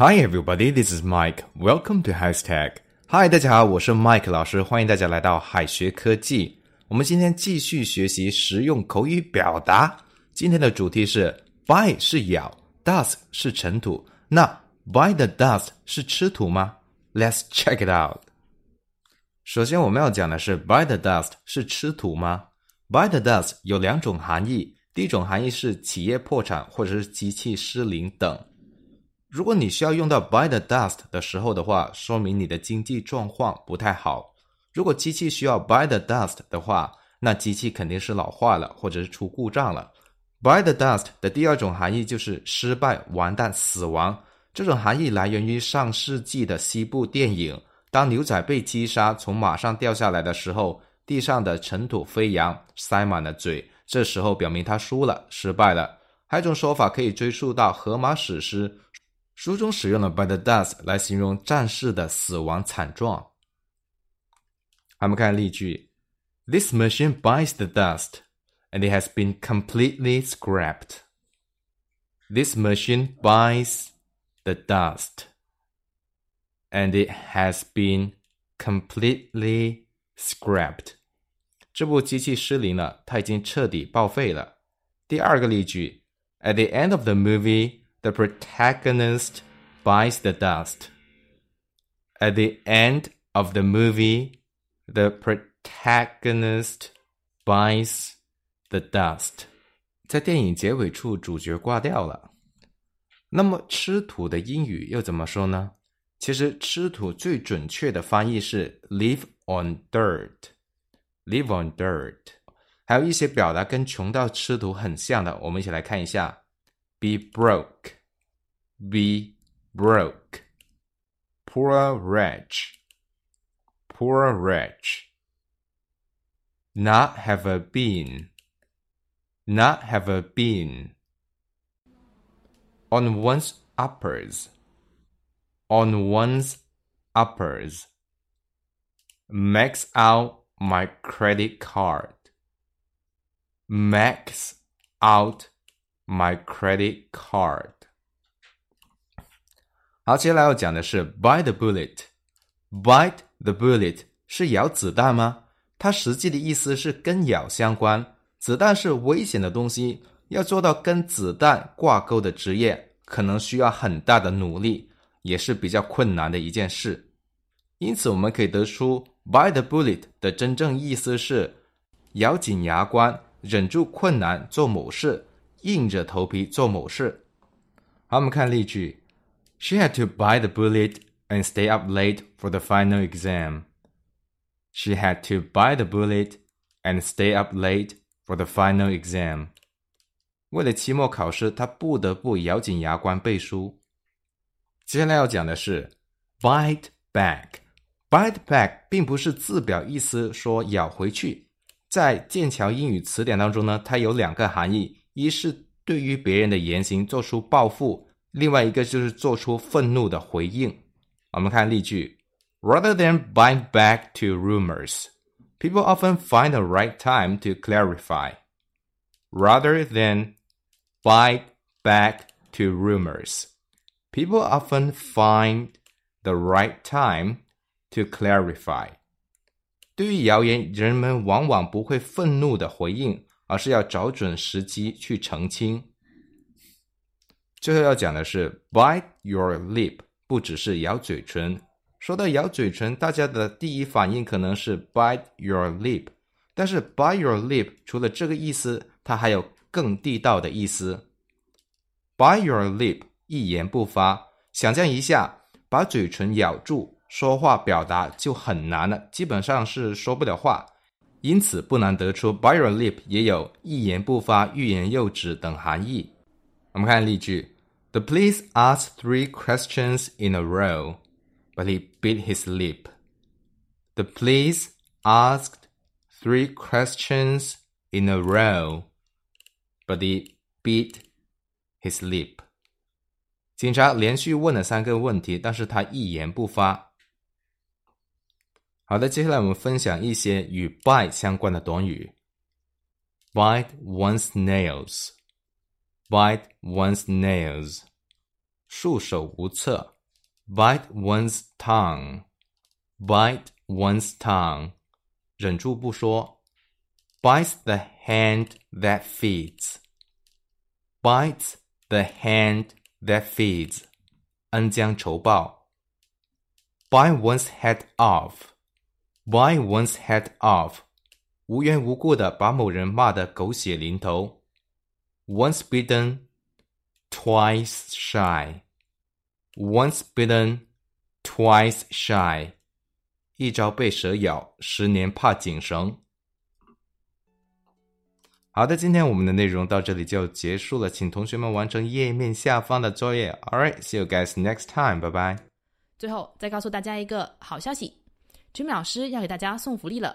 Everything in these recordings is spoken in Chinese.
Hi everybody, this is Mike. Welcome to Hashtag. Hi，大家好，我是 Mike 老师，欢迎大家来到海学科技。我们今天继续学习实用口语表达。今天的主题是 by 是咬，dust 是尘土。那 by the dust 是吃土吗？Let's check it out. 首先我们要讲的是 by the dust 是吃土吗？by the dust 有两种含义，第一种含义是企业破产或者是机器失灵等。如果你需要用到 by the dust 的时候的话，说明你的经济状况不太好。如果机器需要 by the dust 的话，那机器肯定是老化了，或者是出故障了。by the dust 的第二种含义就是失败、完蛋、死亡。这种含义来源于上世纪的西部电影，当牛仔被击杀，从马上掉下来的时候，地上的尘土飞扬，塞满了嘴，这时候表明他输了，失败了。还有一种说法可以追溯到荷马史诗。书中使用了 by the dust 来形容战士的死亡惨状。我们看例句：This machine bites the dust, and it has been completely scrapped. This machine bites the dust, and it has been completely scrapped. 这部机器失灵了，它已经彻底报废了。第二个例句：At the end of the movie the protagonist bites the dust. At the end of the movie, the protagonist bites the dust. 在电影结尾处，主角挂掉了。那么吃土的英语又怎么说呢？其实吃土最准确的翻译是 live on dirt，live on dirt。还有一些表达跟穷到吃土很像的，我们一起来看一下。be broke, Be broke. Poor wretch, poor wretch. Not have a bean. not have a bean. On one's uppers, on one's uppers. Max out my credit card. Max out my credit card。好，接下来要讲的是 bite the bullet。bite the bullet 是咬子弹吗？它实际的意思是跟咬相关。子弹是危险的东西，要做到跟子弹挂钩的职业，可能需要很大的努力，也是比较困难的一件事。因此，我们可以得出 bite the bullet 的真正意思是咬紧牙关，忍住困难做某事。硬着头皮做某事。好，我们看例句：She had to bite the bullet and stay up late for the final exam. She had to bite the bullet and stay up late for the final exam. 为了期末考试，她不得不咬紧牙关背书。接下来要讲的是 bite back。bite back 并不是字表意思说咬回去，在剑桥英语词典当中呢，它有两个含义。一是对于别人的言行做出报复，另外一个就是做出愤怒的回应。我们看例句：Rather than bite back to rumors, people often find the right time to clarify. Rather than bite back to rumors, people often find the right time to clarify. 对于谣言，人们往往不会愤怒的回应。而是要找准时机去澄清。 最后要讲的是 bite your lip，不只是咬嘴唇。说到咬嘴唇，大家的第一反应可能是 bite your lip，但是 bite your lip 除了这个意思，它还有更地道的意思。bite your lip，一言不发。想象一下，把嘴唇咬住，说话表达就很难了，基本上是说不了话。因此，不难得出 “bite your lip” 也有一言不发、欲言又止等含义。我们看例句：The police asked three questions in a row, but he bit his lip. The police asked three questions in a row, but he bit his lip. 警察连续问了三个问题，但是他一言不发。好的，接下来我们分享一些与 bite 相关的短语。bite one's nails，bite one's nails， 束手无策，bite one's tongue，bite one's tongue，忍住不说，bites the hand that feeds，bites the hand that feeds，恩将仇报，bite one's head off，bite one's head off，无缘无故的把某人骂得狗血淋头 ，once bitten。twice shy. Once bitten, twice shy. 一朝被蛇咬，十年怕井绳。好的，今天我们的内容到这里就结束了，请同学们完成页面下方的作业。All right, see you guys next time. 拜拜。最后再告诉大家一个好消息，Jimmy 老师要给大家送福利了。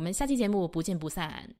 我们下期节目不见不散。